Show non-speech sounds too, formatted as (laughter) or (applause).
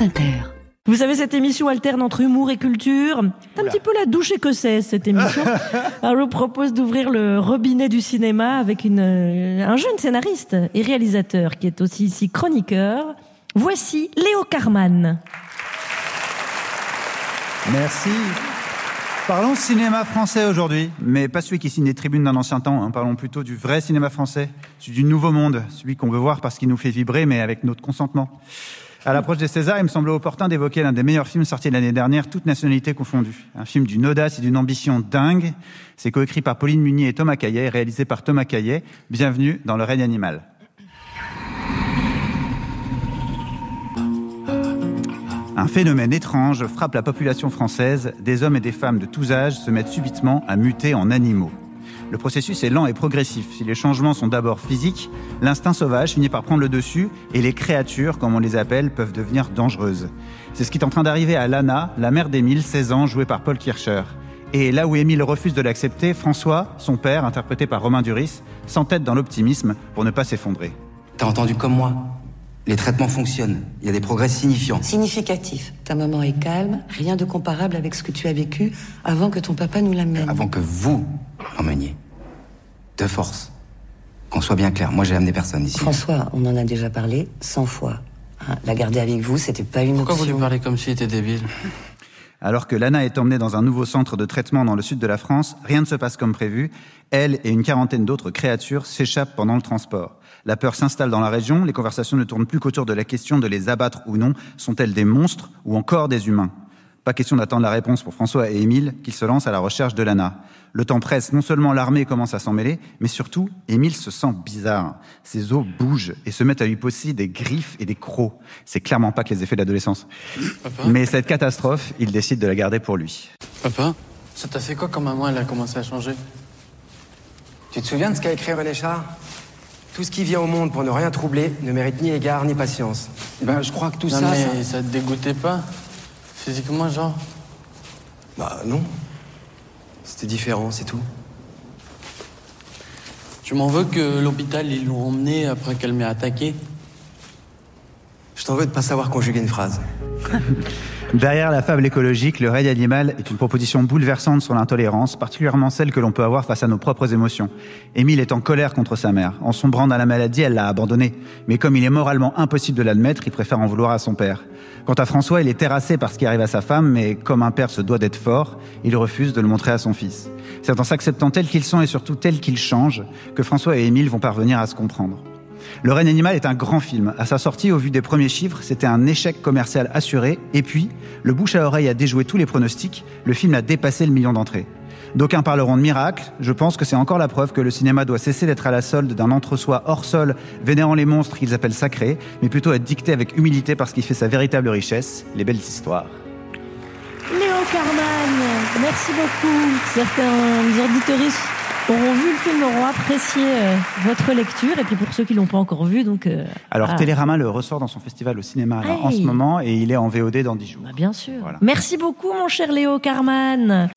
France Inter. Vous savez, cette émission alterne entre humour et culture. C'est un petit peu la douche écossaise, cette émission. (laughs) Alors, je vous propose d'ouvrir le robinet du cinéma avec une, euh, un jeune scénariste et réalisateur qui est aussi ici chroniqueur. Voici Léo Carman. Merci. Parlons cinéma français aujourd'hui, mais pas celui qui signe les tribunes d'un ancien temps. hein. Parlons plutôt du vrai cinéma français, celui du nouveau monde, celui qu'on veut voir parce qu'il nous fait vibrer, mais avec notre consentement. À l'approche des Césars, il me semblait opportun d'évoquer l'un des meilleurs films sortis l'année dernière, toutes nationalités confondues. Un film d'une audace et d'une ambition dingue. C'est coécrit par Pauline Munier et Thomas Caillet, et réalisé par Thomas Caillet. Bienvenue dans Le règne animal. Un phénomène étrange frappe la population française. Des hommes et des femmes de tous âges se mettent subitement à muter en animaux. Le processus est lent et progressif. Si les changements sont d'abord physiques, l'instinct sauvage finit par prendre le dessus et les créatures, comme on les appelle, peuvent devenir dangereuses. C'est ce qui est en train d'arriver à Lana, la mère d'Émile, 16 ans, jouée par Paul Kircher. Et là où Émile refuse de l'accepter, François, son père, interprété par Romain Duris, s'entête dans l'optimisme pour ne pas s'effondrer. T'as entendu comme moi Les traitements fonctionnent. Il y a des progrès signifiants. Significatif. Ta maman est calme, rien de comparable avec ce que tu as vécu avant que ton papa nous l'amène. Avant que vous De force. Qu'on soit bien clair, moi j'ai amené personne ici. François, on en a déjà parlé 100 fois. Hein, la garder avec vous, c'était pas une Pourquoi vous lui option. parlez comme s'il était débile? Alors que Lana est emmenée dans un nouveau centre de traitement dans le sud de la France, rien ne se passe comme prévu. Elle et une quarantaine d'autres créatures s'échappent pendant le transport. La peur s'installe dans la région, les conversations ne tournent plus qu'autour de la question de les abattre ou non. Sont-elles des monstres ou encore des humains? Pas question d'attendre la réponse pour François et Émile, qui se lancent à la recherche de Lana. Le temps presse, non seulement l'armée commence à s'en mêler, mais surtout, Émile se sent bizarre. Ses os bougent et se mettent à lui poser des griffes et des crocs. C'est clairement pas que les effets de l'adolescence. Papa Mais cette catastrophe, il décide de la garder pour lui. Papa Ça t'a fait quoi quand maman elle a commencé à changer? Tu te souviens de ce qu'a écrit René Char? Tout ce qui vient au monde pour ne rien troubler ne mérite ni égard ni patience. Ben, je crois que tout Non ça, mais ça- ça te dégoûtait pas? Physiquement genre Bah non. C'était différent, c'est tout. Tu m'en veux que l'hôpital ils l'ont emmené après qu'elle m'ait attaqué Je t'en veux de pas savoir conjuguer une phrase. (laughs) Derrière la fable écologique, le règne animal est une proposition bouleversante sur l'intolérance, particulièrement celle que l'on peut avoir face à nos propres émotions. Émile est en colère contre sa mère. En sombrant dans la maladie, elle l'a abandonné. Mais comme il est moralement impossible de l'admettre, il préfère en vouloir à son père. Quant à François, il est terrassé par ce qui arrive à sa femme, mais comme un père se doit d'être fort, il refuse de le montrer à son fils. C'est en s'acceptant tels qu'ils sont et surtout tels qu'ils changent que François et Émile vont parvenir à se comprendre. Le règne animal est un grand film. À sa sortie, au vu des premiers chiffres, c'était un échec commercial assuré. Et puis, le bouche à oreille a déjoué tous les pronostics. Le film a dépassé le million d'entrées. D'aucuns parleront de miracle. Je pense que c'est encore la preuve que le cinéma doit cesser d'être à la solde d'un entre-soi hors sol, vénérant les monstres qu'ils appellent sacrés, mais plutôt être dicté avec humilité parce qu'il fait sa véritable richesse, les belles histoires. Léo Carman, merci beaucoup. Certains auditeurs auront vu le film, auront apprécié euh, votre lecture. Et puis pour ceux qui l'ont pas encore vu, donc. euh, Alors, Télérama le ressort dans son festival au cinéma là, en ce moment et il est en VOD dans 10 jours. bah, bien sûr. Voilà. Merci beaucoup, mon cher Léo Carman.